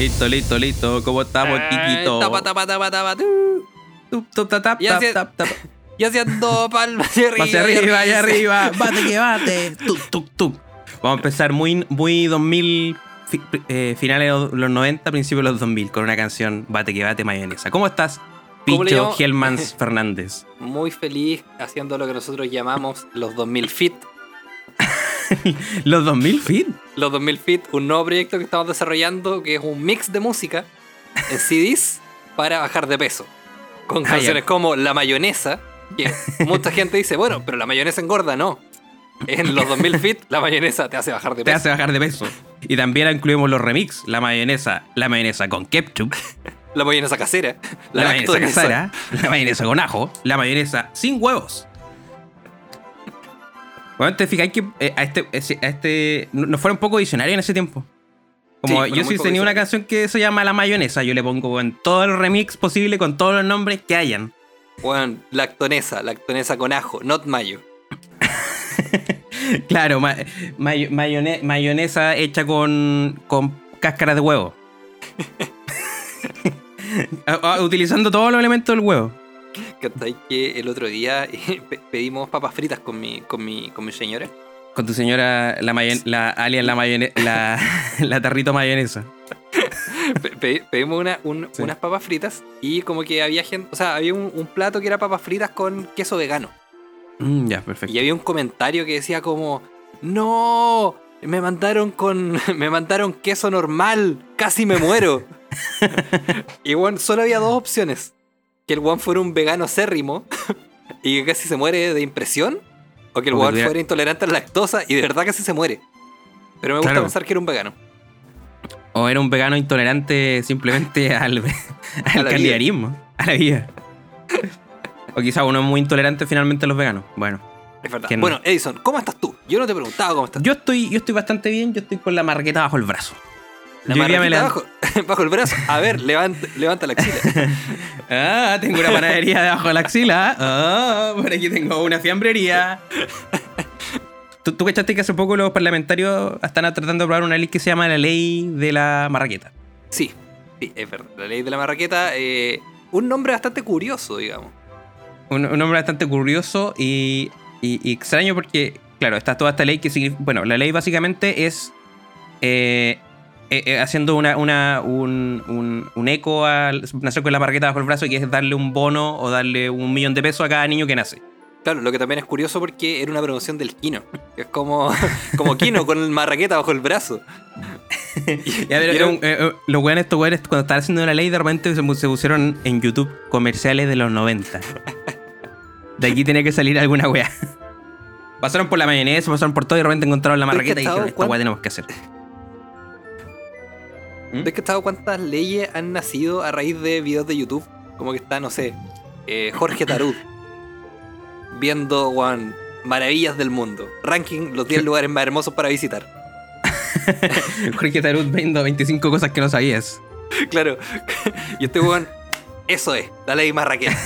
Listo, listo, listo. ¿Cómo estamos, Eh, Kikito? tapa, tapa, tapa, tapa, tu. Tup, tup, tap, tap, Y tap, hacia- tap, tap. Y haciendo palmas hacia arriba. Hacia arriba, hacia arriba. Bate que bate. Tuc, tuc, tuc. Vamos a empezar muy, muy 2000, fi- eh, finales de los 90, principios de los 2000, con una canción Bate que bate mayonesa. ¿Cómo estás, ¿Cómo le Picho? Helmans Fernández? Muy feliz haciendo lo que nosotros llamamos los 2000 Fit. ¿Los 2000 fit? Los 2000 Fit, un nuevo proyecto que estamos desarrollando que es un mix de música en CDs para bajar de peso. Con Ah, canciones como La Mayonesa, que mucha gente dice, bueno, pero la mayonesa engorda, no. En los 2000 Fit, la mayonesa te hace bajar de Te peso. hace bajar de peso. Y también incluimos los remix. La mayonesa, la mayonesa con ketchup, La mayonesa casera. la, mayonesa lactonesa. casera, la mayonesa con ajo, la mayonesa sin huevos. Bueno, te fijáis que eh, a este, ese- a este nos fuera un poco visionario en ese tiempo. Como Sí, fueron yo poco tenía una visionarios. canción que se llama La Mayonesa, yo le pongo en todo el remix posible con todos los nombres que hayan. Bueno, lactonesa, lactonesa con ajo, not mayo. Claro, ma- mayo- mayone- mayonesa hecha con, con cáscara de huevo. Ah, ah, Utilizando todos los elementos del huevo. ¿Cachai? Que el otro día pe- pedimos papas fritas con mi, con mi, con mi señora. Con tu señora, la, mayon- la alias la, mayone- la, la tarrito mayonesa. Pe- pe- pedimos una- un- Sí. unas papas fritas y como que había gente, o sea, había un, un plato que era papas fritas con queso vegano. Mm, ya, perfecto. Y había un comentario que decía como, no, me mandaron con, me mandaron queso normal, casi me muero. y bueno, solo había dos opciones. Que el one fuera un vegano acérrimo y que casi se muere de impresión. O que el one fuera intolerante a la lactosa y de verdad casi se muere. Pero me gusta Claro. pensar que era un vegano. O era un vegano intolerante simplemente al, al candidarismo, a la vida. O quizá uno es muy intolerante finalmente a los veganos. Bueno, Es verdad. No. Bueno, Edison, ¿cómo estás tú? Yo no te preguntaba cómo estás. yo estoy, yo estoy bastante bien, yo estoy con la marqueta bajo el brazo. La yo me bajo, bajo el brazo. A ver, levanta, levanta la axila. Ah, tengo una panadería debajo de la axila. Ah, por aquí tengo una fiambrería. ¿Tú, tú cachaste que hace poco los parlamentarios están tratando de aprobar una ley que se llama la ley de la marraqueta? Sí, sí, es verdad. La ley de la marraqueta, eh, un nombre bastante curioso, digamos. Un, un nombre bastante curioso y, y- y extraño porque, claro, está toda esta ley que. Bueno, la ley básicamente es eh, eh, eh, haciendo una, una- un, un- un eco al nacer con la marraqueta bajo el brazo, que es darle un bono o darle un millón de pesos a cada niño que nace. Claro, lo que también es curioso porque era una promoción del Kino. Es como, como Kino con el marraqueta bajo el brazo. Ya, pero, Y era- eh, los weones, estos weones, cuando estaban haciendo la ley, de repente se, pusieron en YouTube comerciales de los 90. De aquí tenía que salir alguna wea. Pasaron por la mayonesa, pasaron por todo y de repente encontraron la marraqueta y dijeron, esta wea tenemos que hacer. ¿Mm? ¿Ves que estado cuántas leyes han nacido a raíz de videos de YouTube? Como que está, no sé, eh, Jorge Tarud viendo, weón, maravillas del mundo. Ranking los 10 lugares más hermosos para visitar. Jorge Tarut viendo 25 cosas que no sabías. Claro. Y este weón, eso es, la ley marraqueta.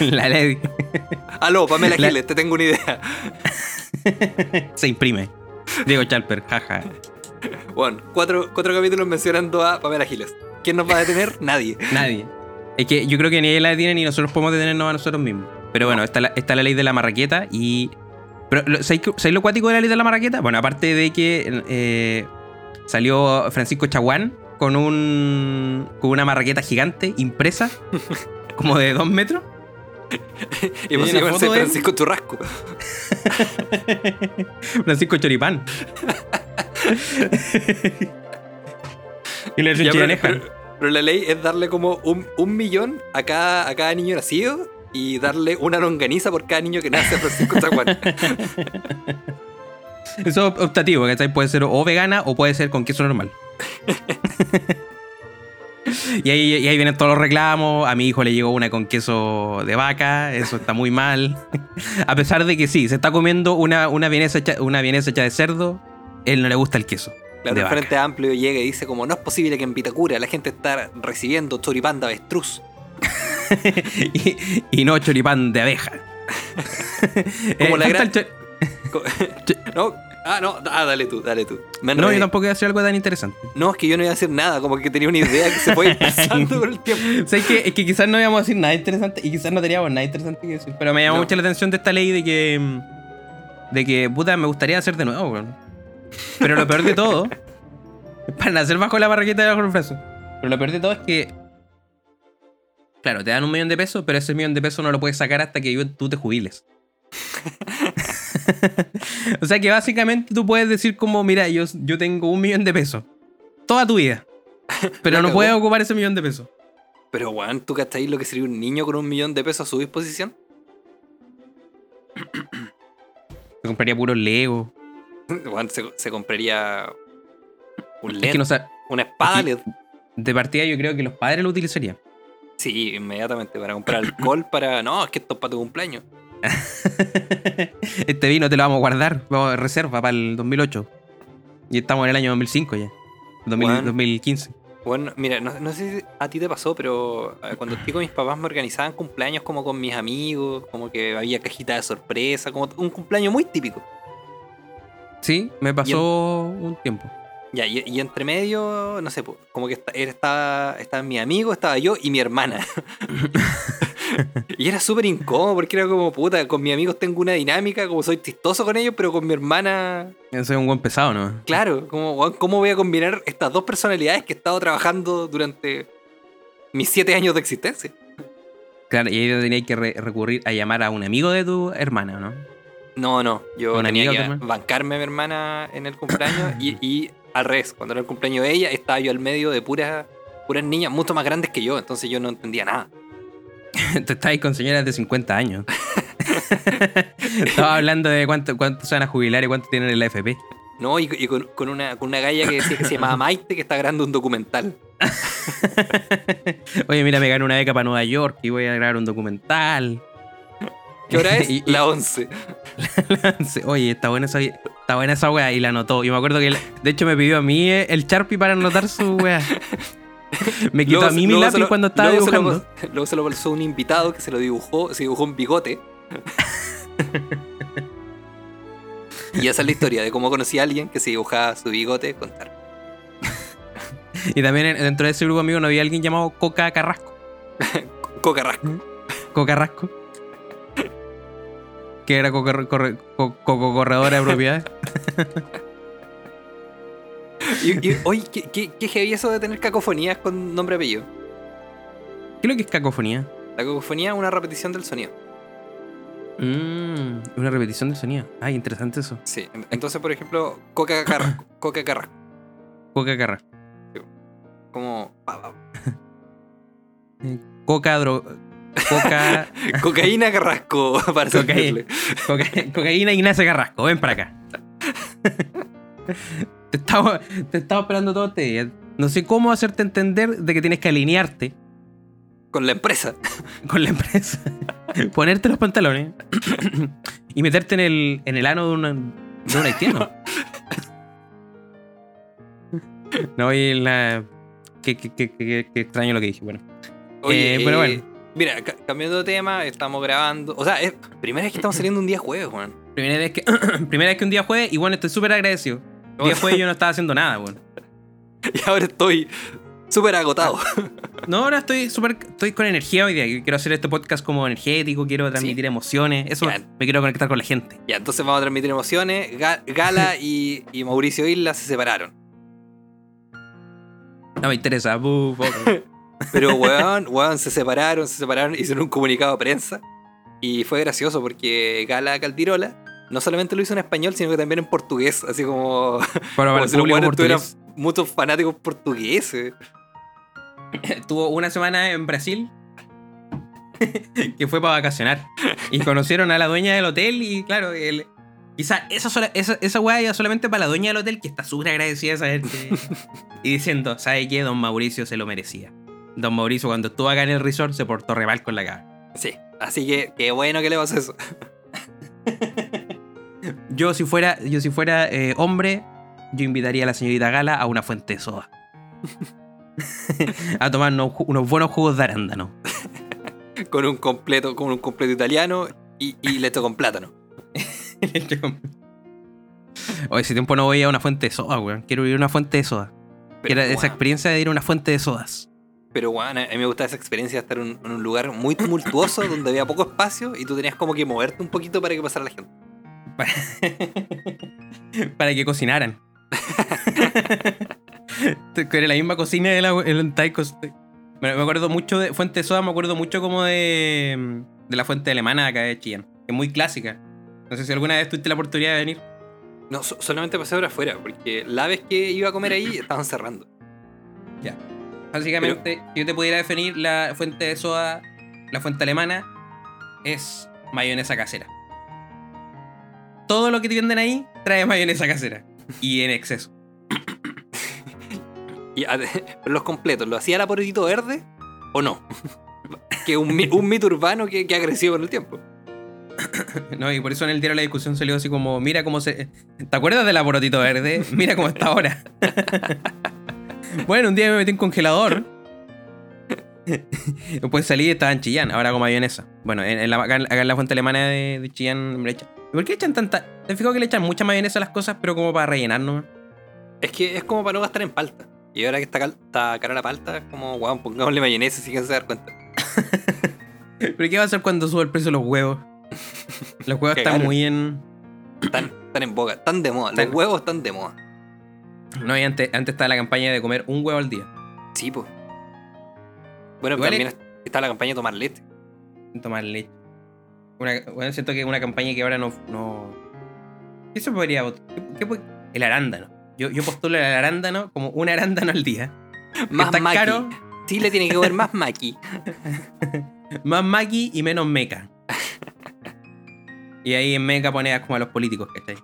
la ley Aló, Pamela La- Giles, te tengo una idea. se imprime. Diego Chalper, jaja. Bueno, cuatro, cuatro capítulos mencionando a Pamela Giles. ¿Quién nos va a detener? Nadie. Nadie. Es que yo creo que ni ella la tiene ni nosotros podemos detenernos a nosotros mismos. Pero bueno, está la, está la ley de la marraqueta y. Pero, ¿sabéis, lo cuático de la ley de la marraqueta? Bueno, aparte de que eh, salió Francisco Chaguán con un. con una marraqueta gigante impresa, como de dos metros. Y llamarse él? Francisco Churrasco. Francisco Choripán. y le Ya, pero, pero- pero la ley es darle como un, un millón a cada, a cada niño nacido y darle una longaniza por cada niño que nace a Francisco Chaguán. Eso es optativo, ¿cachai? Puede ser o vegana o puede ser con queso normal. y, ahí, y ahí vienen todos los reclamos. A mi hijo le llegó una con queso de vaca, eso está muy mal. A pesar de que sí, se está comiendo una, una, vienesa, hecha, una vienesa hecha de cerdo, él no le gusta el queso. Claro, el. Frente Amplio llega y dice como no es posible que en Vitacura la gente está recibiendo choripán de avestruz. y, y no choripán de abeja. Como la falta gran- no, Ah, no, ah, dale tú, dale tú. Me No, yo tampoco iba a hacer algo tan interesante. No, es que yo no iba a decir nada, como que tenía una idea que se fue pasando con el tiempo. O sea, es que, es que quizás no íbamos a decir nada interesante y quizás no teníamos nada interesante que decir. Pero me llamó No. mucho la atención de esta ley de que. mm, De que, puta, me gustaría hacer de nuevo, weón. Pero lo peor de todo. para nacer bajo la barraqueta de bajo el. Pero lo peor de todo es que. Claro, te dan un millón de pesos, pero ese millón de pesos no lo puedes sacar hasta que tú te jubiles. o sea que básicamente tú puedes decir como, mira, yo, yo tengo un millón de pesos. Toda tu vida. Pero no puedes ocupar ese millón de pesos. Pero, weón, ¿tú cacháis lo que sería un niño con un millón de pesos a su disposición? Me compraría puro Lego. Se, se compraría un Es LED, que no sa- una espada LED. de partida yo creo que los padres lo utilizarían. Sí, inmediatamente, para comprar alcohol, para... No, es que esto es para tu cumpleaños. este vino te lo vamos a guardar, vamos a reserva para el 2008. Y estamos en el año 2005 ya. 2000 Bueno. 2015. Bueno, mira, no, no sé si a ti te pasó, pero eh, cuando chico mis papás me organizaban cumpleaños como con mis amigos, como que había cajita de sorpresa, como un cumpleaños muy típico. Sí, me pasó un tiempo. Ya, y, y entre medio, no sé, como que era- estaba, estaba mi amigo, estaba yo y mi hermana. y era súper incómodo porque era como, puta, con mis amigos tengo una dinámica, como soy chistoso con ellos, pero con mi hermana, Yo soy un buen pesado, ¿no? claro, como, ¿cómo voy a combinar estas dos personalidades que he estado trabajando durante mis siete años de existencia? Claro, y ahí tenías que re- recurrir a llamar a un amigo de tu hermana, ¿no? No, no, yo ¿Una tenía que bancarme a mi hermana en el cumpleaños y, y al revés, cuando era el cumpleaños de ella, estaba yo al medio de puras, puras niñas mucho más grandes que yo, entonces yo no entendía nada. Te estáis con señoras de 50 años. Estaba hablando de cuánto, cuánto se van a jubilar y cuánto tienen en la FP. No, y, y con, con una, con una galla que decía que se llamaba Maite, que está grabando un documental. Oye, mira, me gané una beca para Nueva York y voy a grabar un documental. ¿Qué hora es? Y- y- La 11. Sí, Oye, está buena esa, está buena esa weá y la anotó. Yo me acuerdo que, él- de hecho, me pidió a mí eh, el Sharpie para anotar su weá. Me quitó a mí mi lápiz lo- cuando estaba luego se lo- dibujando. luego se lo pasó un invitado que se lo dibujó, se dibujó un bigote. y esa es la historia de cómo conocí a alguien que se dibujaba su bigote contar. Y también en- dentro de ese grupo amigo no había alguien llamado Coca Carrasco. Cocarrasco. Coca Carrasco. Que era coca- corre- co- coco corredora de propiedades. Y, y, oye, ¿qué, qué, qué heavy eso de tener cacofonías con nombre y apellido? ¿Qué es lo que es cacofonía? La cacofonía es una repetición del sonido. Mm, una repetición del sonido. Ay, interesante eso. Sí. en- Entonces, por ejemplo, Coca Carrasco. Coca Carrasco. Coca Carrasco. Como. Coca dro... Coca... Cocaína Carrasco, para Cocaína. Coca- cocaína Ignacio Carrasco, ven para acá. te, estaba, te estaba esperando todo este día. No sé cómo hacerte entender de que tienes que alinearte Con la empresa. con la empresa, ponerte los pantalones y meterte en el, en el ano de, una, de un haitiano. No, y la. Qué, qué- qué- qué- qué extraño lo que dije. Bueno, Oye, Eh, pero eh, bueno. Mira, ca- cambiando de tema, estamos grabando. O sea, es primera vez que estamos saliendo un día jueves, weón. primera vez que, primera vez que un día jueves, y bueno, estoy súper agradecido. Un día jueves yo no estaba haciendo nada, bueno. Y ahora estoy súper agotado. No, ahora estoy súper. Estoy con energía hoy día. Quiero hacer este podcast como energético, quiero transmitir emociones. Eso Ya. me quiero conectar con la gente. ya, entonces vamos a transmitir emociones. Ga- Gala y, y Mauricio Isla se separaron. No me interesa. bu, bu. Pero, weón, weón, se separaron, se separaron, hicieron un comunicado de prensa. Y fue gracioso porque Gala Caldirola no solamente lo hizo en español, sino que también en portugués. Así como, Pero para como si los weones tuvieran muchos fanáticos portugueses. Estuvo una semana en Brasil que fue para vacacionar. Y conocieron a la dueña del hotel y claro, el, quizá esa, sola- esa, esa weá era solamente para la dueña del hotel que está súper agradecida de saber que- Y diciendo, ¿sabe qué? Don Mauricio se lo merecía. Don Mauricio cuando estuvo acá en el resort se portó re mal con la cara. Sí, así que qué bueno que le pasó eso. Yo si fuera, yo si fuera eh, hombre, yo invitaría a la señorita Gala a una fuente de soda. a tomar unos, buenos jugos de arándano. Con un completo, con un completo italiano y, y leche con plátano. Hoy ese tiempo no voy a una fuente de soda, weón. Quiero ir a una fuente de soda. Pero, Quiero esa experiencia de ir a una fuente de sodas. Pero, weón, a mí me gustaba esa experiencia de estar en, en un lugar muy tumultuoso donde había poco espacio y tú tenías como que moverte un poquito para que pasara la gente. Para que cocinaran. Era la misma cocina de la el. Bueno, me acuerdo mucho de Fuente Soda, me acuerdo mucho como de, de la fuente alemana de acá de Chillán. Que es muy clásica. No sé si alguna vez tuviste la oportunidad de venir. No, so- solamente pasé por afuera, porque la vez que iba a comer ahí estaban cerrando. Básicamente, si yo te pudiera definir la fuente de soda, la fuente alemana, es mayonesa casera. Todo lo que te venden ahí trae mayonesa casera. Y en exceso. Y los completos, ¿lo hacía la porotito verde o no? que un, un mito urbano que, que ha crecido con el tiempo. ¿no? Y por eso en el diario la discusión salió así como, mira cómo se... ¿Te acuerdas del aborotito verde? Mira cómo está ahora. bueno, un día me metí en congelador. Después salí y estaba en Chillán, ahora con mayonesa. Bueno, en, en la, acá, en- acá en la fuente alemana de, de Chillán me le echan. ¿Y ¿Por qué echan tanta...? Te fijo que le echan mucha mayonesa a las cosas, pero como para rellenar, ¿no? Es que es como para no gastar en palta. Y ahora que está, cal- está cara la palta, es como, weón, pongámosle mayonesa si que se dar cuenta. ¿Pero qué va a hacer cuando sube el precio de los huevos? Los huevos están muy en... Están, están en boga, están de moda. Los huevos están de moda. No, y antes, antes estaba la campaña de comer un huevo al día. Sí, pues. Bueno, también está la campaña de tomar leche. tomar leche. Una, bueno, siento que es una campaña que ahora no. no ¿Qué se podría votar? ¿Qué- qué puede- el arándano. Yo, yo postulo el arándano como un arándano al día. Más está maqui. caro, Chile tiene que comer más maqui. más maqui y menos meca. Y ahí en meca pones como a los políticos, ¿cachai?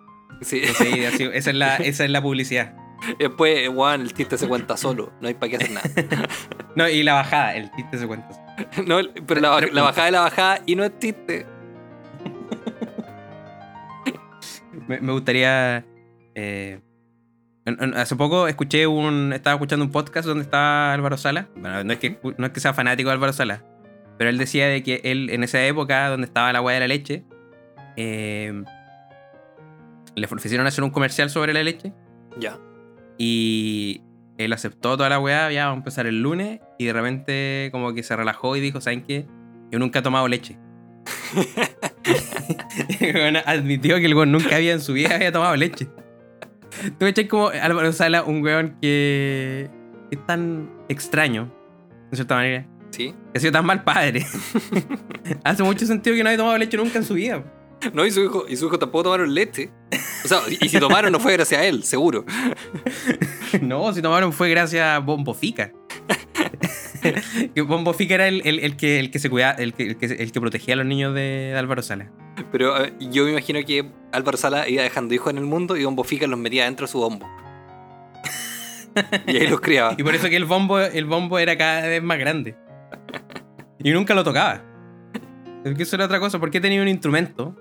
Sí. Entonces, así- esa, es la, esa es la publicidad. Después, weón, el chiste se cuenta solo. No hay para qué hacer nada. No, y la bajada, el chiste se cuenta. No, pero la, bajada de la bajada y no es chiste. Me, me gustaría. eh, hace poco escuché un. Estaba escuchando un podcast donde estaba Álvaro Sala. Bueno, no es que, no es que sea fanático de Álvaro Sala. Pero él decía de que él, en esa época donde estaba la hueá de la leche, eh, le ofrecieron hacer un comercial sobre la leche. Ya. Y él aceptó toda la weá, ya vamos a empezar el lunes. Y de repente, como que se relajó y dijo: ¿Saben qué? Yo nunca he tomado leche. Weón admitió que el weón nunca había en su vida había tomado leche. Tú me echas como Álvaro Sala, un weón que es tan extraño, de cierta manera, Sí. que ha sido tan mal padre. Hace mucho sentido que no haya tomado leche nunca en su vida. No, y su hijo, y su hijo tampoco tomaron leche. O sea, y si tomaron no fue gracias a él, seguro. No, si tomaron fue gracias a Bombo Fica. que Bombo Fica era el, el- el que, el que se cuidaba, el que, el que, el que protegía a los niños de, Álvaro Sala. Pero ver, yo me imagino que Álvaro Sala iba dejando hijos en el mundo y Bombo Fica los metía dentro de su bombo. Y ahí los criaba. Y por eso que el bombo, el bombo era cada vez más grande. Y nunca lo tocaba. Es que eso era otra cosa. ¿Por qué tenía un instrumento?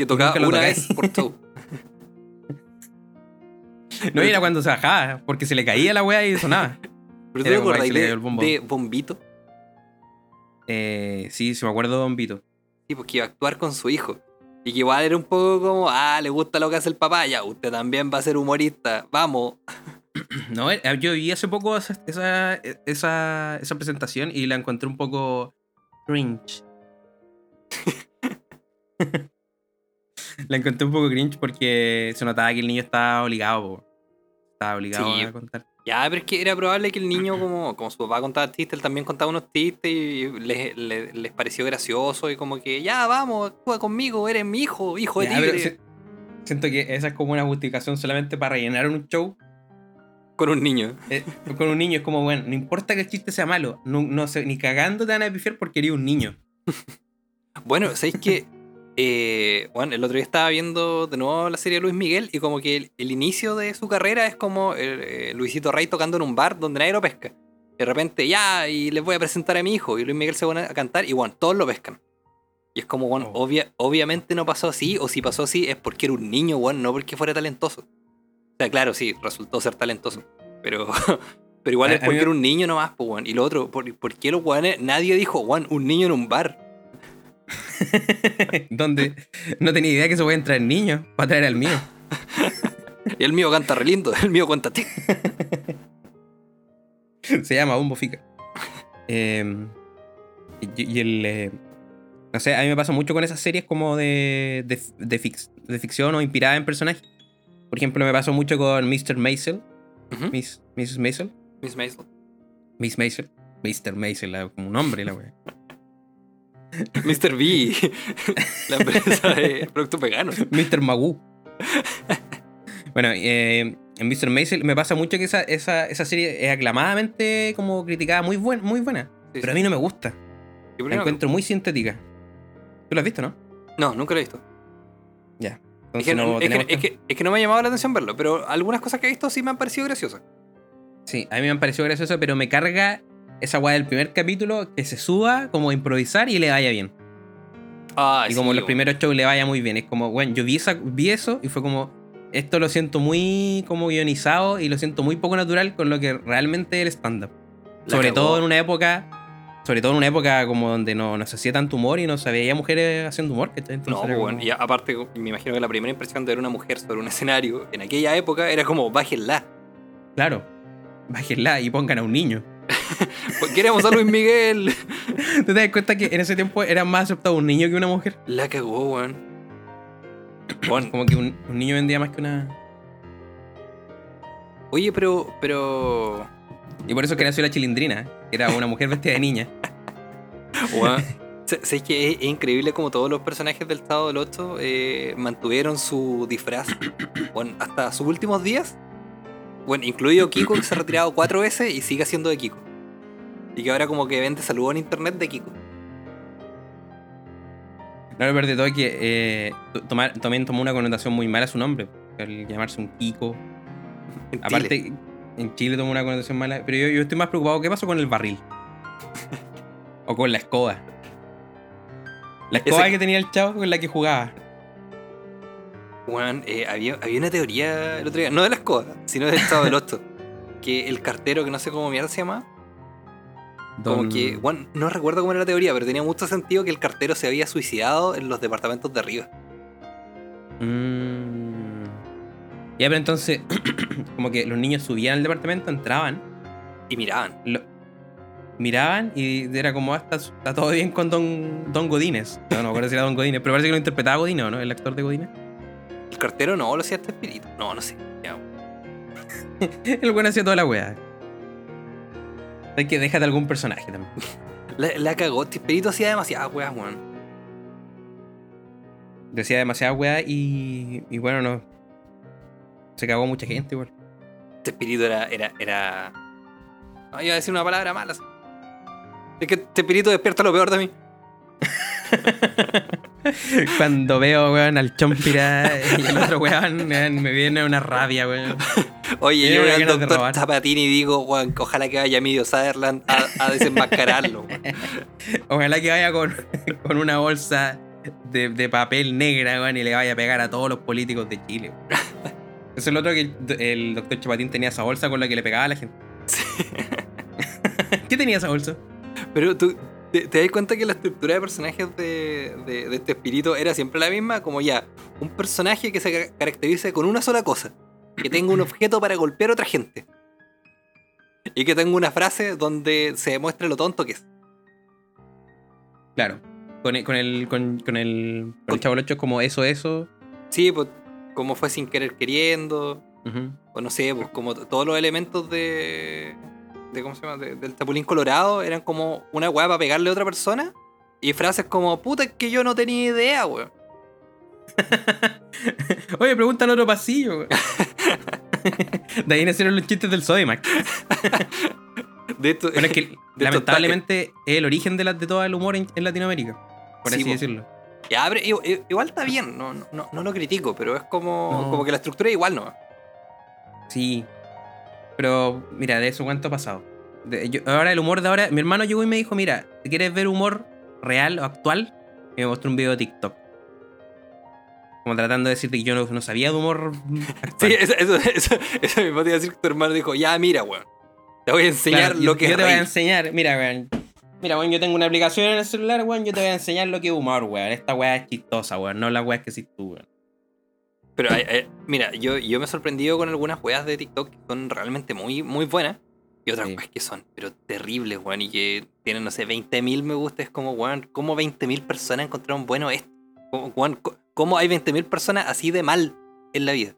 Que tocaba una tocáis. vez por show. No era cuando se bajaba, porque se le caía la wea y sonaba. ¿Pero tú te le de, de Bombito? Eh, sí, sí me acuerdo de Don Vito. Sí, porque iba a actuar con su hijo. Y que igual era un poco como, ah, le gusta lo que hace el papá, ya, usted también va a ser humorista, vamos. No, eh, yo vi hace poco esa, esa, esa, esa presentación y la encontré un poco cringe. la encontré un poco cringe porque se notaba que el niño estaba obligado. po. Estaba obligado Sí. a contar. Ya, pero es que era probable que el niño, como, como su papá contaba chistes, él también contaba unos chistes y les, les- les pareció gracioso y como que, ya, vamos, actúa conmigo, eres mi hijo, hijo de Ya, pero tigre. si- siento que esa es como una justificación solamente para rellenar un show Con un niño. eh, con un niño. Es como, bueno, no importa que el chiste sea malo, no, no sé, ni cagando te van a pifiar porque eres un niño. Bueno, ¿sabéis que eh, bueno, el otro día estaba viendo de nuevo la serie de Luis Miguel y como que el, el inicio de su carrera es como eh, Luisito Rey tocando en un bar donde nadie lo pesca. De repente, ya, y les voy a presentar a mi hijo. Y Luis Miguel se pone a cantar y bueno, todos lo pescan. Y es como, bueno, Oh. obvia- obviamente no pasó así, o si pasó así es porque era un niño, bueno, no porque fuera talentoso. O sea, claro, sí, resultó ser talentoso. Pero, pero igual es porque era un niño nomás, pues. Y lo otro, ¿por, por qué los weones? Nadie dijo, weón, un niño en un bar. Donde no tenía idea que se puede entrar niños para traer al mío. Y el mío canta re lindo, el mío cuenta ti. Se llama Bumbo Fica. Eh, y, y el. eh, no sé, a mí me pasa mucho con esas series como de, de, de, fix- de ficción o inspirada en personajes. Por ejemplo, me pasó mucho con Mr. Maisel. Miss, Mrs. Maisel. Miss Maisel. Miss Maisel. Mr. Maisel, como un nombre, la wea. Mr. B. La empresa de productos veganos. Mr. Magoo. bueno, eh, en Mr. Maisel me pasa mucho que esa, esa, esa serie es aclamadamente como criticada, muy, buen, muy buena. Sí, Pero a mí no me gusta. ¿Qué La encuentro muy sintética. ¿Tú lo has visto, no? No, nunca lo he visto. Ya. Es que, no, es, que, es que- es que no me ha llamado la atención verlo, pero algunas cosas que he visto sí me han parecido graciosas. Sí, a mí me han parecido gracioso, pero me carga esa weá del primer capítulo que se suba como a improvisar y le vaya bien. Ah, y como los primeros shows le vaya muy bien. Es como, bueno, yo vi, esa, vi eso y fue como, esto lo siento muy como guionizado y lo siento muy poco natural con lo que realmente es el stand-up. Sobre todo en una época, sobre todo en una época como donde no, no se hacía tanto humor y no se veía mujeres haciendo humor. ¿cachai? No, Entonces pues, bueno, como- y aparte, me imagino que la primera impresión de ver una mujer sobre un escenario en aquella época era como, bájenla. Claro, bájenla y pongan a un niño. Pues Queremos a Luis Miguel. ¿Tú te das cuenta que en ese tiempo era más aceptado un niño que una mujer? La cagó, weón. Bueno, Como que un, un niño vendía más que una... oye, pero, pero, Y por eso que nació la chilindrina, que era una mujer vestida de niña. weón, sé- que es, es increíble como todos los personajes del Estado del 8 mantuvieron su disfraz, bueno, hasta sus últimos días. Bueno, incluido Kiko, que se ha retirado cuatro veces y sigue siendo de Kiko. Y que ahora como que vende saludos en internet de Kiko. No, lo peor de todo es que eh, tomar- también tomó una connotación muy mala su nombre. El llamarse un Kiko. En Chile. Aparte, en Chile tomó una connotación mala. Pero yo, yo estoy más preocupado. ¿Qué pasó con el barril? o con la escoba. La escoba Ese- que tenía el chavo con la que jugaba. Weón, eh, había, había una teoría el otro día, no de la escoba, sino del Estado del 8. que el cartero, que no sé cómo mierda se llama, como que, bueno, no recuerdo cómo era la teoría, pero tenía mucho sentido que el cartero se había suicidado en los departamentos de arriba. Mm. Ya, pero entonces, como que los niños subían al departamento, entraban, Y miraban. lo- miraban y era como, ah, está, todo bien con Don, Don Godínez. No, no me acuerdo si era Don Godínez, pero parece que lo interpretaba Godínez, ¿o ¿no? El actor de Godínez. El cartero no, lo hacía este espíritu. No, no sé. El bueno hacía toda la weá. Hay que déjate algún personaje también. La, la cagó, este espíritu hacía demasiadas weas, weón. Decía demasiada weá y, y bueno, no. Se cagó mucha gente igual. Este espíritu era, era, era. No, iba a decir una palabra mala. Es que este espíritu despierta lo peor de mí. Cuando veo, weón, al Chompira y al otro weón, weón, me viene una rabia, weón. Oye, yo veo al doctor. Zapatín y digo, weón, ojalá que vaya Emilio Sutherland a, a desenmascararlo. weón. Ojalá que vaya con, con una bolsa de, de papel negra, weón, y le vaya a pegar a todos los políticos de Chile. weón. Eso es lo otro que el, el doctor Chapatín tenía esa bolsa con la que le pegaba a la gente. ¿Qué tenía esa bolsa? Pero tú, ¿te, te das cuenta que la estructura de personajes de, de- de este espíritu era siempre la misma? Como ya, un personaje que se ca- caracterice con una sola cosa. Que tenga un objeto para golpear a otra gente. Y que tenga una frase donde se demuestre lo tonto que es. Claro. Con el, con el, con, con el, con el Chavo del Ocho es como eso, eso. Sí, pues como fue sin querer queriendo. Ujú. O no sé, pues como todos los elementos de. De ¿Cómo se llama? De- del Tapulín Colorado eran como una weá para pegarle a otra persona. Y frases como, puta, es que yo no tenía idea, weón. Oye, pregunta al otro pasillo. weón. de ahí nacieron los chistes del Sodimac. De esto, Bueno, es que lamentablemente es el origen de, la, de todo el humor en, en Latinoamérica. Por Sí, así decirlo. Ya, pero igual está bien, no, no, no- no lo critico, pero es como, No. como que la estructura es igual, ¿no? Sí. Pero, mira, de eso cuánto ha pasado. De- yo- ahora el humor de ahora. Mi hermano llegó y me dijo: Mira, si quieres ver humor real o actual, y me mostró un video de TikTok. Como tratando de decirte que yo no, no sabía de humor. actual. Sí, eso, eso, eso, eso mismo te iba a decir que tu hermano dijo, ya, mira, weón. Te voy a enseñar Claro, lo yo, que yo es te voy a reír". enseñar, mira, weón. Mira, weón, yo tengo una aplicación en el celular, weón. Yo te voy a enseñar lo que es humor, weón. Esta weá es chistosa, weón. No la weá que hiciste tú, weón. Pero hay- hay- mira, yo, yo me he sorprendido con algunas weas de TikTok que son realmente muy, muy buenas. Y otras Sí. weas que son, pero terribles, weón. Y que tienen, no sé, 20.000 me gusta. Es como, weón, ¿cómo 20.000 personas encontraron bueno esto? ¿Cómo, weón, ¿Cómo hay 20.000 personas así de mal en la vida?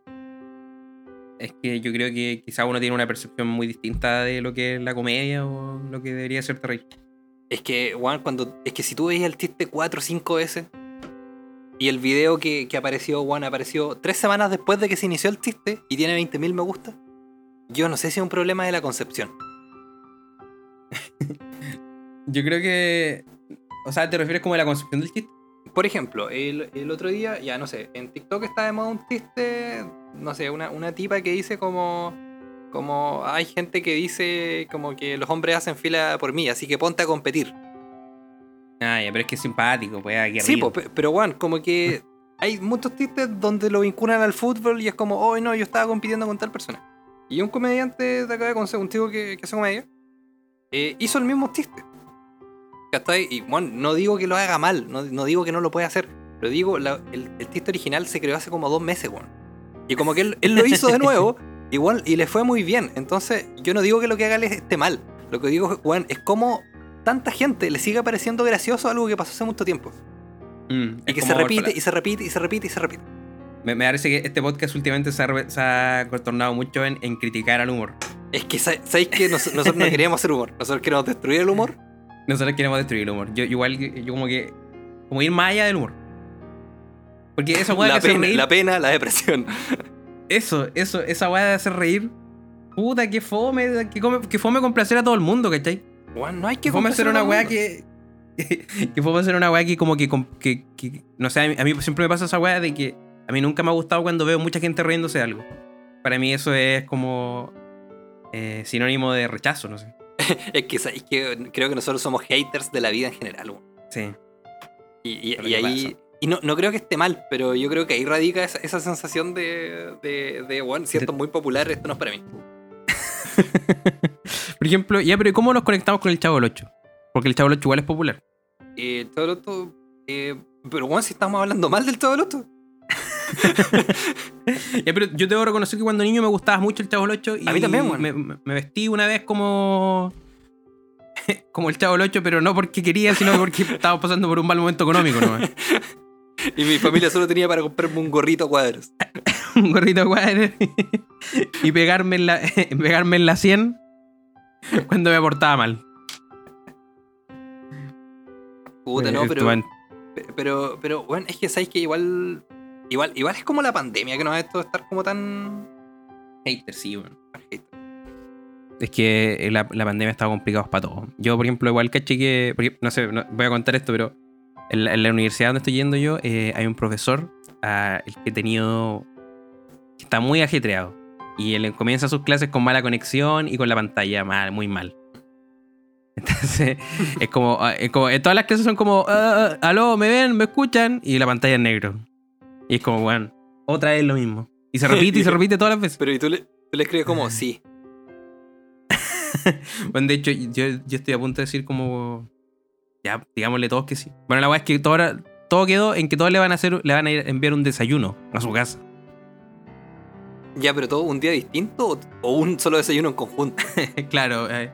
Es que yo creo que quizá uno tiene una percepción muy distinta de lo que es la comedia o lo que debería hacerte reír. Es que, weón, cuando. Es que si tú veías el chiste 4 o 5 veces. Y el video que, que apareció, weón, apareció tres semanas después de que se inició el chiste y tiene 20.000 me gusta. Yo no sé si es un problema de la concepción. Yo creo que. O sea, ¿te refieres como a la concepción del chiste? Por ejemplo, el, el otro día, ya no sé, en TikTok está de moda un chiste, no sé, una, una tipa que dice como. Como hay gente que dice como que los hombres hacen fila por mí, así que ponte a competir. Ah, ya, pero es que es simpático, pues aquí Sí, po, pe- pero bueno, como que hay muchos chistes donde lo vinculan al fútbol y es como, oh no, yo estaba compitiendo con tal persona. Y un comediante de acá de Conce, un tío que, que hace comedia, eh, hizo el mismo chiste. ¿Cachai? Y bueno, no digo que lo haga mal, no, no digo que no lo pueda hacer, pero digo, la- el, el chiste original se creó hace como dos meses, weón. Y como que él, él lo hizo de nuevo, igual, y le fue muy bien. Entonces, yo no digo que lo que haga le esté mal. Lo que digo, weón, es como tanta gente le sigue pareciendo gracioso algo que pasó hace mucho tiempo. Mm, Y que se repite, y se repite, y se repite, y se repite. Me, me parece que este podcast últimamente se ha, re- se ha tornado mucho en, en criticar al humor. Es que, sa- ¿sabéis que nos- nosotros no queríamos hacer humor? Nosotros queremos destruir el humor. Nosotros queremos destruir el humor. Yo igual, yo como que. Como ir más allá del humor. Porque esa weá de La hacer pena, reír. la pena, la depresión. Eso, eso, esa weá de hacer reír. Puta, que fome, que, come- que fome complacer a todo el mundo, ¿cachai? Weón, no hay que fome hacer una weá que. que fome hacer una weá que como que, com- que, que- No sé, a mí, a mí siempre me pasa esa weá de que a mí nunca me ha gustado cuando veo mucha gente riéndose de algo. Para mí eso es como. eh, sinónimo de rechazo, no sé. Es que, ¿sabéis que creo que nosotros somos haters de la vida en general. weón. Sí. Y, y- Pero y ¿qué ahí. pasa? Y no, no creo que esté mal, pero yo creo que ahí radica esa, esa sensación de, de, de, bueno, siento muy popular, esto no es para mí. Por ejemplo, ya, pero ¿cómo nos conectamos con el Chavo del 8? Porque el Chavo del 8 igual es popular. Eh, todo lo otro, eh, pero bueno, si estamos hablando mal del todo lo otro. Ya, pero yo debo reconocer que cuando niño me gustaba mucho el Chavo del 8 y A mí también, weón. me, vestí una vez como como el Chavo del 8, pero no porque quería, sino porque estaba pasando por un mal momento económico, ¿no? Y mi familia solo tenía para comprarme un gorrito a cuadros. un gorrito cuadro y pegarme en la pegarme en la 100 cuando me portaba mal. Puta, no, Eh, pero, pero, pero, bueno, es que sabéis que igual, igual, igual es como la pandemia que nos ha hecho estar como tan. hater, sí, bueno. Es que la, la pandemia estaba complicada para todos. Yo, por ejemplo, igual caché que. porque, no sé, no- voy a contar esto, pero en la, en la universidad donde estoy yendo yo, eh, hay un profesor, ah, el que he tenido. Está muy ajetreado. Y él comienza sus clases con mala conexión y con la pantalla mal, muy mal. Entonces, es como, ah, es como. en Todas las clases son como. "Ah, ah, aló, ¿me ven? ¿Me escuchan? Y la pantalla en negro. Y es como, bueno, otra vez lo mismo. Y se repite y se repite todas las veces. Pero y tú le, tú le escribes como, sí. Bueno, de hecho, yo, yo estoy a punto de decir como. Ya, digámosle todos que sí. Bueno, la weá es que todo, ahora- todo quedó en que todos le van a hacer, le van a ir a enviar un desayuno a su casa. Ya, pero todo un día distinto o, un solo desayuno en conjunto. claro, eh,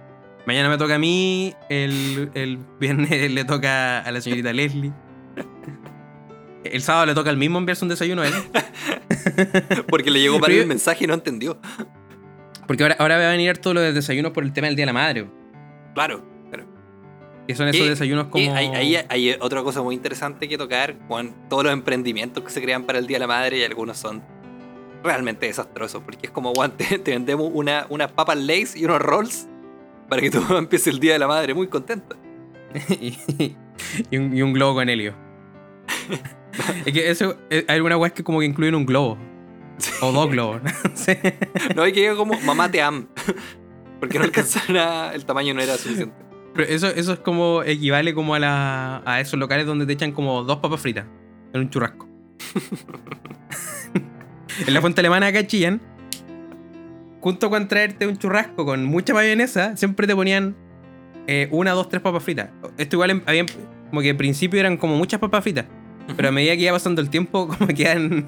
mañana me toca a mí, el, el viernes le toca a la señorita Leslie. El sábado le toca al mismo enviarse un desayuno a él. Porque le llegó para yo- el mensaje y no entendió. Porque ahora, ahora va a venir todos los desayunos por el tema del Día de la Madre. Claro. Que son esos desayunos como. hay, hay- hay otra cosa muy interesante que tocar, Juan. Todos los emprendimientos que se crean para el Día de la Madre y algunos son realmente desastrosos. Porque es como, Juan, te, vendemos una, unas papas Lays y unos rolls para que tú empieces el Día de la Madre muy contenta. y, un, y un globo con helio. es que eso, eh, hay algunas weas que como que incluyen un globo. O dos globos. no hay que llegar como, mamá te am. Porque no alcanzaron a, el tamaño no era suficiente. Pero eso, eso es como equivale como a, la, a esos locales donde te echan como dos papas fritas en un churrasco. En la fuente alemana acá en Chillán, junto con traerte un churrasco con mucha mayonesa, siempre te ponían eh, una, dos, tres papas fritas. Esto igual en- había, como que en principio eran como muchas papas fritas. Pero a medida que iba pasando el tiempo, como que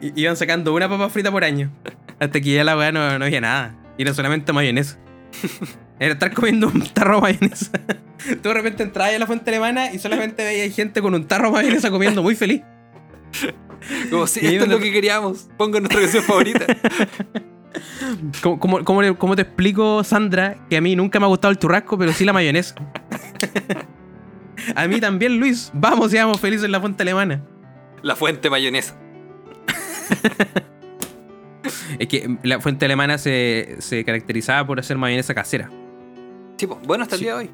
iban sacando una papa frita por año. Hasta que ya la weá no, no había nada. Y era solamente mayonesa. Era estar comiendo un tarro de mayonesa. Tú de repente entrabas a la fuente alemana y solamente veías gente con un tarro de mayonesa comiendo muy feliz. Como si esto es lo que queríamos. Ponga nuestra canción favorita. ¿Cómo, cómo, cómo te explico, Sandra, que a mí nunca me ha gustado el churrasco, pero sí la mayonesa? a mí también, Luis. Vamos, seamos felices en la fuente alemana. La fuente mayonesa. Es que la fuente alemana se, se caracterizaba por hacer mayonesa casera. Sí, bueno, hasta el Sí. día de hoy.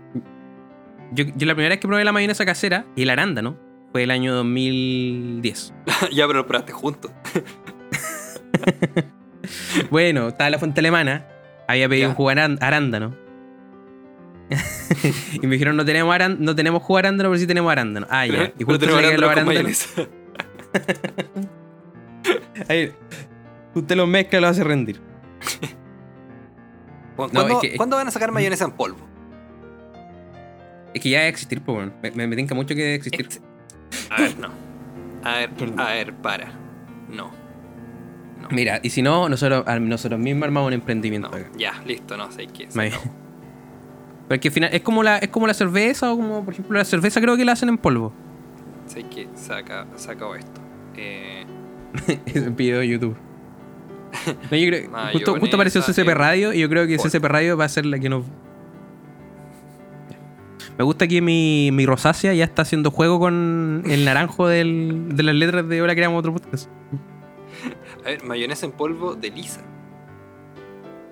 Yo, yo la primera vez que probé la mayonesa casera y el arándano fue el año 2010. ya, pero lo probaste juntos. Bueno, estaba la fuente alemana, había pedido Ya. un jugo arándano. y me dijeron, no tenemos, arán- no tenemos jugo arándano, pero sí tenemos arándano. Ah, ya. Y Pero justo tenemos le los arándano. Ahí, usted los mezcla y los hace rendir. No, ¿Cuándo, es que- cuándo van a sacar mayonesa en polvo? Es que ya debe existir, pues, bueno. me, me, me tinca mucho que debe existir. Ex- A ver, no. A ver, Perdón. a ver, para. No. No. Mira, y si no, nosotros, nosotros mismos armamos un emprendimiento. No, acá. ya, listo, no sé qué. se May- acabó. Pero es que al final, es como, la, es como la cerveza o como, por ejemplo, la cerveza creo que la hacen en polvo. Sé que saca, se acabó esto. Eh, Es un video de YouTube. No, yo creo- Mayonesa justo, justo apareció CCP Radio y yo creo que. CCP Radio va a ser la que nos. Me gusta que mi, mi rosácea ya está haciendo juego con el naranjo del, de las letras de Ahora creamos otro podcast. a ver, mayonesa en polvo de lisa.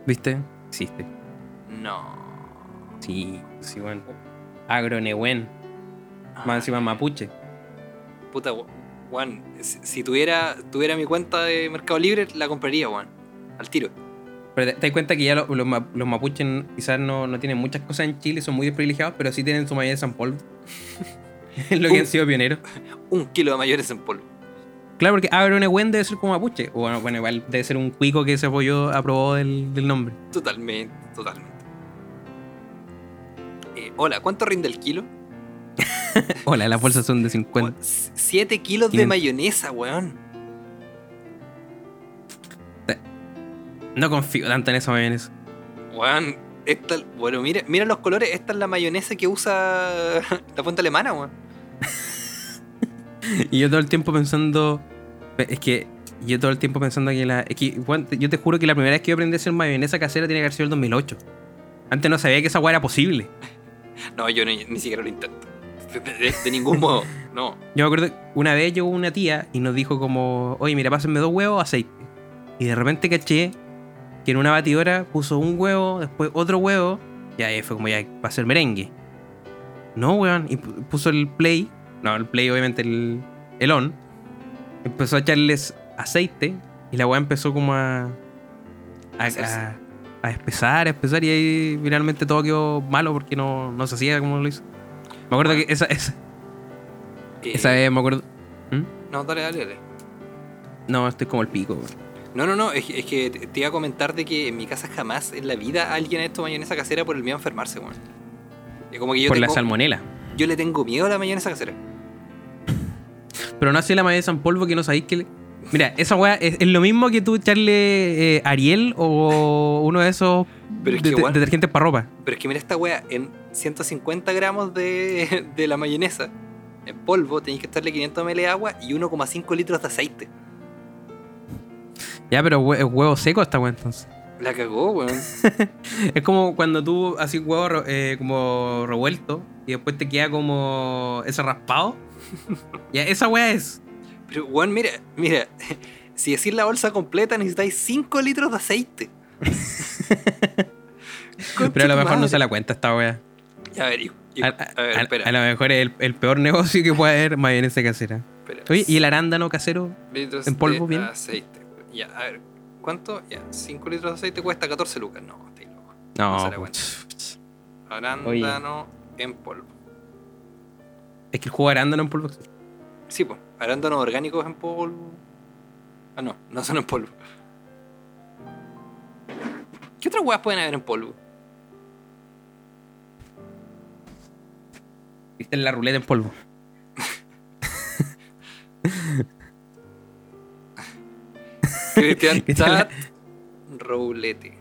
¿Viste? Existe. No. Sí, sí, bueno. Agronehuen. Más encima mapuche. Puta, Juan, si si tuviera, tuviera mi cuenta de Mercado Libre, la compraría, Juan. Al tiro. Pero te, das cuenta que ya lo- los, los mapuches quizás no, no tienen muchas cosas en Chile, son muy desprivilegiados, pero sí tienen su mayonesa en polvo. es lo que han sido pioneros. Un kilo de mayonesa en polvo. Claro, porque Agronehuen debe ser como mapuche. O bueno, bueno, igual debe ser un cuico que se apoyó, aprobó del, del nombre. Totalmente, totalmente. Eh, hola, ¿cuánto rinde el kilo? Hola, las bolsas son de 50. 7 kilos de mayonesa, weón. No confío tanto en esa mayonesa. Weón, esta, bueno, mira, mira los colores. Esta es la mayonesa que usa la fuente alemana, weón. Y yo todo el tiempo pensando. Es que yo todo el tiempo pensando que la. Es que, te- yo te juro que la primera vez que yo aprendí a hacer mayonesa casera tiene que haber sido el 2008. Antes no sabía que esa weá era posible. No, yo ni, ni siquiera lo intento. De, de- de ningún modo, no. Yo me acuerdo que una vez llegó una tía y nos dijo como, oye, mira, pásenme dos huevos, aceite. Y de repente caché que en una batidora puso un huevo, después otro huevo, y ahí fue como ya, va a ser merengue. No, weón, y pu- puso el play, no, el play obviamente el, el on, empezó a echarles aceite y la weá empezó como a... A, a, a espesar, a espesar y ahí finalmente todo quedó malo porque no, no se hacía como lo hizo. Me acuerdo que esa, esa, esa vez me acuerdo... ¿Mm? No, dale, dale, dale. No, estoy como el pico, weón. No, no, no, es, que- es que te iba a comentar de que en mi casa jamás en la vida alguien ha hecho mayonesa casera por el miedo a enfermarse, weón. Como que yo, por la salmonela. yo le tengo miedo a la mayonesa casera. Pero no así la mayonesa en polvo que no sabéis que le... Mira, esa weá es, es lo mismo que tú echarle eh, Ariel o uno de esos Pero es de- que, de- weón, detergentes para ropa. pero es que mira esta wea, en 150 gramos de, de la mayonesa en polvo tenéis que echarle 500 ml de agua y 1,5 litros de aceite. Ya, pero hue- es huevo seco esta weá entonces. La cagó, weón. Es como cuando tú haces huevo eh, como revuelto y después te queda como ese raspado. ya, esa weá es. Pero, weón, mira, mira. Si decís la bolsa completa necesitáis 5 litros de aceite. Pero a lo mejor no se la cuenta esta weá. A ver, hijo, A, a ver, espera. a lo mejor es el, el peor negocio que puede haber mayonesa casera. espera. Oye, ¿y el arándano casero? litros en polvo, bien? aceite. Ya, a ver, ¿cuánto? Ya, 5 litros de aceite cuesta 14 lucas. No, estoy loco. No, No pues, Arándano en polvo. es que el jugo de arándano en polvo. Sí, pues, arándanos orgánicos en polvo. Ah, no, no son en polvo. ¿Qué otras huevas pueden haber en polvo? Viste la ruleta en polvo. Cristian Chat Roulette.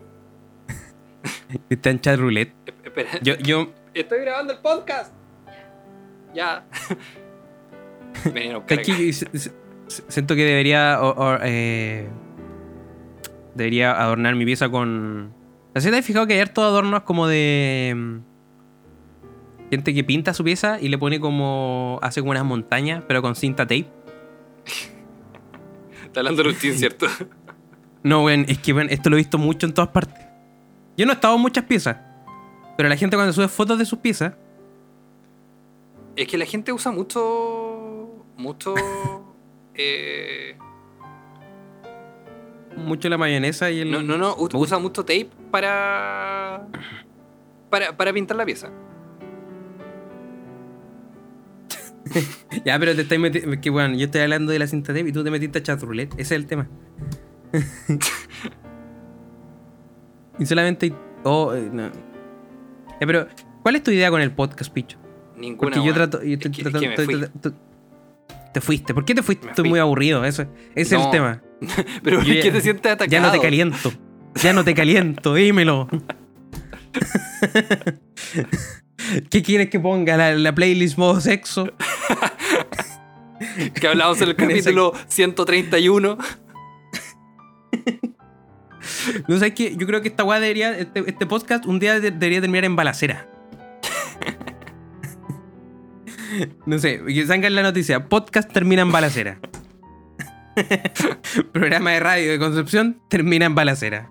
Cristian Chat Roulette. Esp- Espera, Yo, yo, estoy grabando el podcast. Ya. Venían a buscar Es que acá. yo s- s- s- siento que debería. o- o, eh, debería adornar mi pieza con. ¿Así te has fijado que hay hartos adornos como de. mm, Gente que pinta su pieza y le pone como. Hace como unas montañas, pero con cinta tape. Está hablando ¿cierto? No, weón, es que weón, esto lo he visto mucho en todas partes. Yo no he estado en muchas piezas. Pero la gente cuando sube fotos de sus piezas. Es que la gente usa mucho. Mucho. eh, Mucho la mayonesa y el. no, no, no. Usa mucho tape para. Para, para pintar la pieza. Ya, pero te estáis metiendo. Que bueno, yo estoy hablando de la cinta tape y tú te metiste a chat roulette. Ese es el tema. y solamente. Oh, eh, no. Ya, pero, ¿cuál es tu idea con el podcast, Picho? Ninguna. Porque yo trato. Yo Es que- es que me fui. te fuiste. ¿Por qué te fuiste? Me Estoy fui. muy aburrido. Eso, ese es el tema. Pero ¿por qué te sientes atacado? Ya no te caliento. Ya no te caliento, dímelo. ¿Qué quieres que ponga? ¿La, la playlist modo sexo? Que hablamos en el capítulo 131. No sé, que yo creo que esta weá debería, este, este podcast un día de- debería terminar en balacera. no sé, que salga en la noticia, podcast termina en balacera. Programa de radio de Concepción termina en balacera.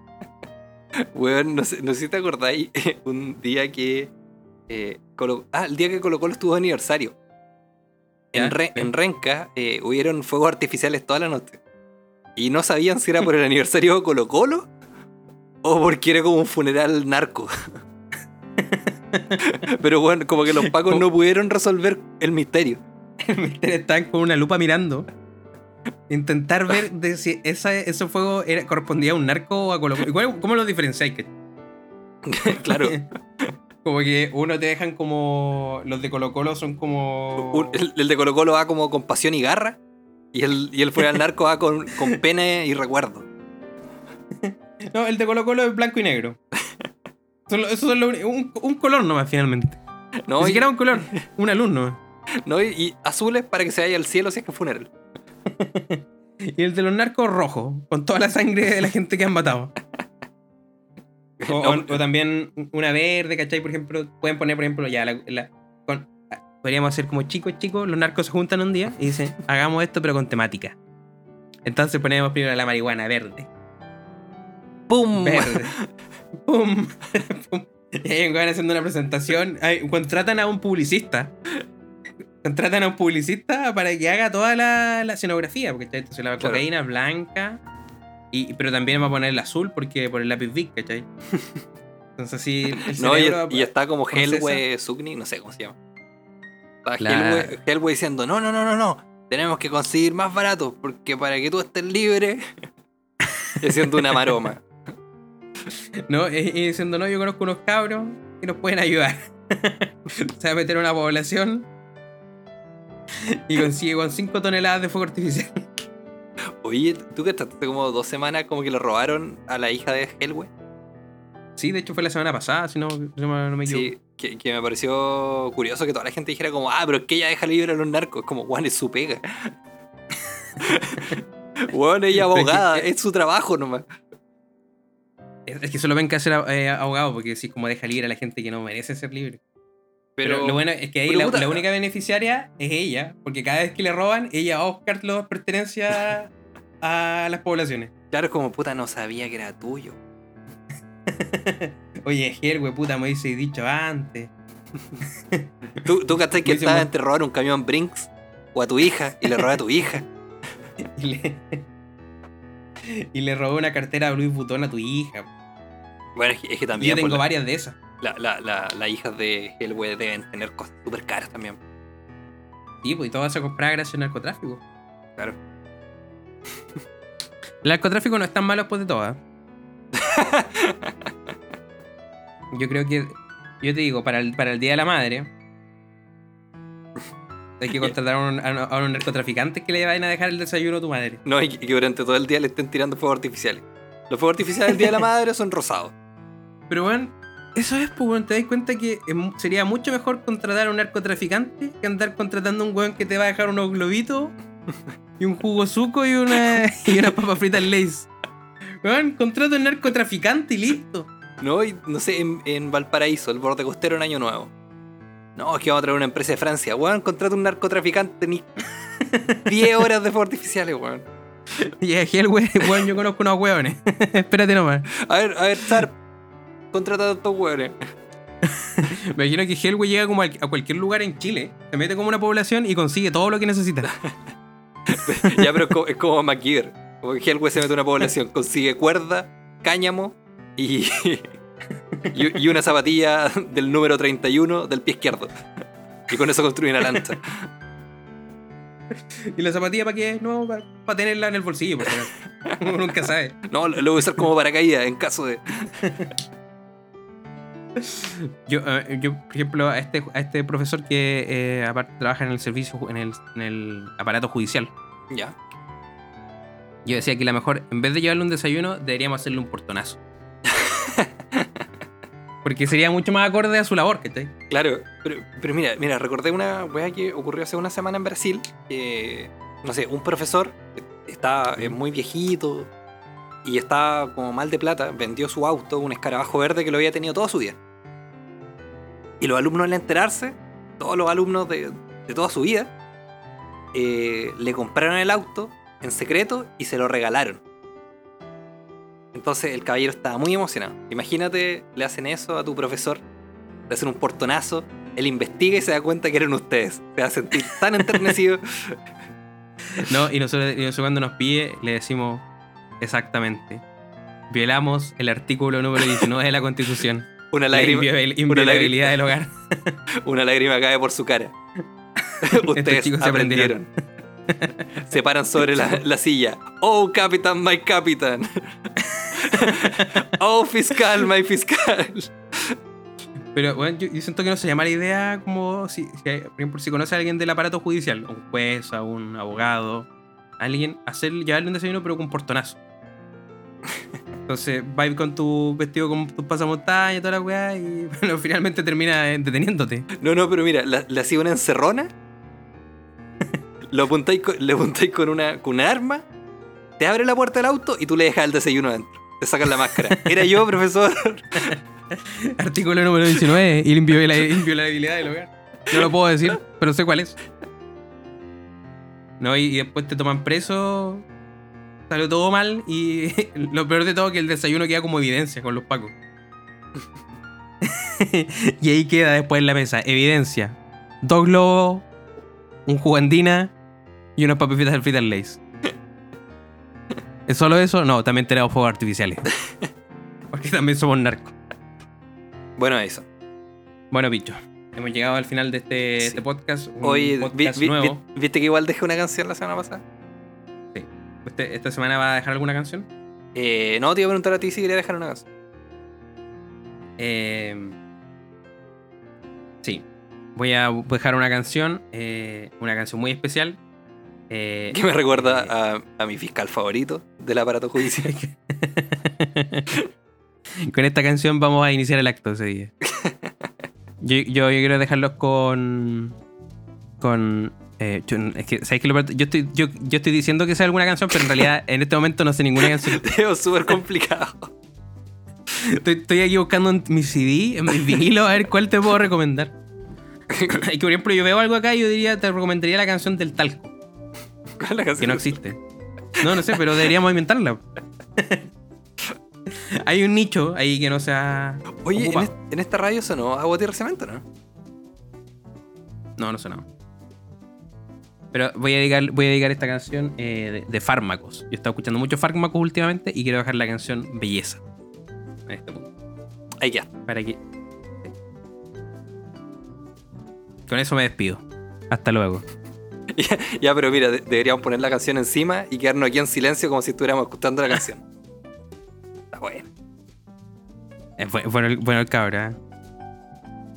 Weón, no sé, no sé si te acordáis un día que. Eh, Colo- ah, el día que Colo Colo estuvo de aniversario. En, Re- sí. en Renca eh, hubieron fuegos artificiales toda la noche. Y no sabían si era por el aniversario de Colo Colo o porque era como un funeral narco. Pero bueno, como que los pacos no pudieron resolver el misterio. El misterio estaban con una lupa mirando. Intentar ver de si esa, ese fuego era, correspondía a un narco o a Colo Colo. Igual, ¿Cómo lo diferenciáis? claro, Como que uno te dejan como. Los de Colo Colo son como. un- el, el de Colo Colo va como con pasión y garra. Y el, y el funeral narco va con, con pena y recuerdo. No, el de Colo Colo es blanco y negro. Eso es lo un, un color nomás, finalmente. No, Ni y- siquiera un color, una luz nomás. No, y, y azules para que se vaya al cielo si es que funeral. Y el de los narcos rojo, con toda la sangre de la gente que han matado. O, o también una verde, ¿cachai? Por ejemplo, pueden poner, por ejemplo, ya, la, la- con- ah, podríamos hacer como chicos, chicos, los narcos se juntan un día y dicen, hagamos esto pero con temática. Entonces ponemos primero la marihuana verde. ¡Pum! Verde. ¡Pum! Pum. Y ahí van haciendo una presentación. Ay, contratan a un publicista. Contratan a un publicista para que haga toda la, la escenografía. Porque ¿cachai? entonces la Claro. cocaína blanca. Y, pero también va a poner el azul porque por el lápiz Vic, ¿cachai? Entonces sí, el No, y, está como ¿conoces Hellway Sugni, no sé cómo se llama. Está Claro. Hellway, Hellway diciendo, no, no, no, no, no. Tenemos que conseguir más barato porque para que tú estés libre. y haciendo una maroma. No, y, diciendo, no, yo conozco unos cabros que nos pueden ayudar. Se va a meter una población y consigue con 5 toneladas de fuego artificial. Oye, ¿tú que estás hace como dos semanas como que le robaron a la hija de Hellway? Sí, de hecho fue la semana pasada, si no, si no me equivoco. Sí, que, que me pareció curioso que toda la gente dijera como, ah, pero es que ella deja libre a los narcos. Como, Juan, es su pega. Ella Pero es que- abogada, es su trabajo nomás. Es es que solo ven que hacer eh, abogado, porque sí, como deja libre a la gente que no merece ser libre. Pero, Pero, lo bueno es que ahí la, la única beneficiaria es ella, porque cada vez que le roban, ella a buscar las pertenencias a las poblaciones. claro, es como, puta, no sabía que era tuyo. Oye, Ger, puta, me hubiese dicho antes. ¿Tú, tú cachai que Me hizo estaba mo- entre robar un camión Brinks o a tu hija y le robé a tu hija? Y le, y le robó una cartera Louis Vuitton a tu hija. Bueno, es que, es que Y yo también tengo pues, la- varias de esas. la- la- la- las hijas de Hellway deben tener cosas súper caras también. Sí, pues y todo se compraba gracias al narcotráfico. Claro. El narcotráfico no es tan malo después de todo, ¿eh? Yo creo que. Yo te digo, para el, para el Día de la Madre. Hay que contratar a un, a un- narcotraficante que le vayan a dejar el desayuno a tu madre. No, y que que durante todo el día le estén tirando fuegos artificiales. Los fuegos artificiales del Día de la Madre son rosados. Pero bueno, eso es, pues, weón, te das cuenta que sería mucho mejor contratar a un narcotraficante que andar contratando a un weón que te va a dejar unos globitos y un jugo suco y una, y una papa frita Lays. Weón, contrata a un narcotraficante y listo. No, y no sé, en, en Valparaíso, el borde costero en Año Nuevo. No, es que vamos a traer una empresa de Francia. Weón, contrata un narcotraficante ni 10 horas de fuegos artificiales, weón. Y que el weón, yo conozco unos weones. Espérate nomás. A ver, a ver, Sharp, contrata a estos weones. Me imagino que Hellway llega como a cualquier lugar en Chile, se mete como una población y consigue todo lo que necesita. ya, pero es como, es como MacGyver. Como que Hellway se mete a una población, consigue cuerda, cáñamo y, y, y una zapatilla del número 31 del pie izquierdo. Y con eso construye una lancha. ¿Y la zapatilla para qué? No, para tenerla en el bolsillo, por. Uno nunca sabe. No, lo voy a usar como paracaídas en caso de. Yo, eh, yo, por ejemplo, a este, a este profesor que eh, aparte trabaja en el servicio, en el, en el aparato judicial, Ya. yo decía que la mejor, en vez de llevarle un desayuno, deberíamos hacerle un portonazo. Porque sería mucho más acorde a su labor, ¿cachai? Claro, pero, pero mira, mira, recordé una weá que ocurrió hace una semana en Brasil. Que, no sé, un profesor está eh, muy viejito y está como mal de plata, vendió su auto, un escarabajo verde que lo había tenido toda su vida. Y los alumnos al enterarse, todos los alumnos de, de toda su vida, eh, le compraron el auto en secreto y se lo regalaron. Entonces el caballero estaba muy emocionado. Imagínate, le hacen eso a tu profesor, le hacen un portonazo, él investiga y se da cuenta que eran ustedes. Se va a sentir tan enternecido. No, y nosotros, y nosotros cuando nos pide, le decimos exactamente. Violamos el artículo número 19 de la Constitución. Una La lágrima, una inviolabilidad del hogar. una lágrima cae por su cara. Ustedes chicos se aprendieron. Se paran sobre la, la silla. Oh, capitán, my capitán. oh, fiscal, my fiscal. Pero bueno, yo, yo siento que no se llama la idea como si, si hay- por ejemplo, si conoce a alguien del aparato judicial, a un juez, a un abogado, a alguien, hacer, llevarle un desayuno pero con portonazo. Entonces, va a ir con tu vestido con tu pasamontaña y toda la weá y bueno, finalmente termina eh, deteniéndote. No, no, pero mira, la- le hacía una encerrona. Lo apuntáis con, le apuntáis con una, con una arma. Te abre la puerta del auto y tú le dejas el desayuno adentro. Te sacan la máscara. Era yo, profesor. Artículo número 19 y la inviola- inviolabilidad del hogar. No lo puedo decir, pero sé cuál es. No, y, y después te toman preso. Salió todo mal y lo peor de todo es que el desayuno queda como evidencia con los pacos. y ahí queda después en la mesa, evidencia. Dos globos, un jugandina y unas papas fritas del fritas Lays. ¿Es solo eso? No, también tenemos fuegos artificiales. Porque también somos narcos. Bueno, eso. Bueno, bicho, hemos llegado al final de este, Sí. este podcast. Oye, vi- podcast vi- nuevo. vi- ¿viste que igual dejé una canción la semana pasada? Este- ¿Esta semana va a dejar alguna canción? Eh, no, te iba a preguntar a ti si quería dejar una canción. Eh, sí, voy a dejar una canción, eh, una canción muy especial. Que me recuerda a, a mi fiscal favorito del aparato judicial. Con esta canción vamos a iniciar el acto ese día. Yo, yo, yo quiero dejarlos con. Con. Eh, yo, es que, ¿sabes? Lo peor? Yo estoy, yo, yo estoy diciendo que sea alguna canción, pero en realidad en este momento no sé ninguna canción. Es súper complicado. Estoy, estoy aquí buscando en mi CD, en mi vinilo, a ver cuál te puedo recomendar. Y que, por ejemplo, yo veo algo acá y yo diría, te recomendaría la canción del talco, ¿Cuál es la que canción? no existe. No, no sé, pero deberíamos inventarla. Hay un nicho ahí que no sea. Oye, en, esta radio sonó Agua Tierra Cemento, ¿no? No, no suena. Pero voy a dedicar, voy a dedicar esta canción eh, de, de fármacos. Yo he estado escuchando muchos fármacos últimamente y quiero dejar la canción Belleza. En este punto. Ahí ya. Para que. Con eso me despido. Hasta luego. Ya, ya, pero mira, de- deberíamos poner la canción encima y quedarnos aquí en silencio como si estuviéramos escuchando la canción. Está bueno. Es bu- bueno, el, bueno el cabra. ¿eh?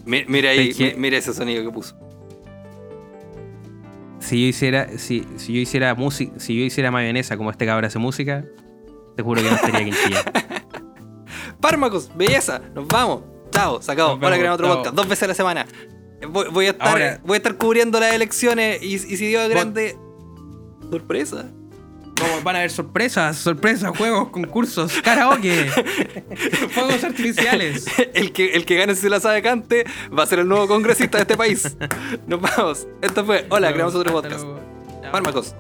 Mi- Mira ahí, mira ese sonido que puso. Si yo hiciera, si, si yo hiciera música, si yo hiciera mayonesa como este cabrón hace música, te juro que no estaría quinchilla. Fármacos, belleza, nos vamos. Chao, se acabó. Nos Ahora queremos otro chao. podcast, dos veces a la semana. Voy, voy a estar, Ahora- voy a estar cubriendo las elecciones y, y si Dios es grande. Sorpresa. Como van a haber sorpresas, sorpresas, juegos, concursos, karaoke, fuegos artificiales. El que, el que gane si se la sabe cante va a ser el nuevo congresista de este país. Nos vamos. Esto fue Hola, creamos otro podcast. Fármacos.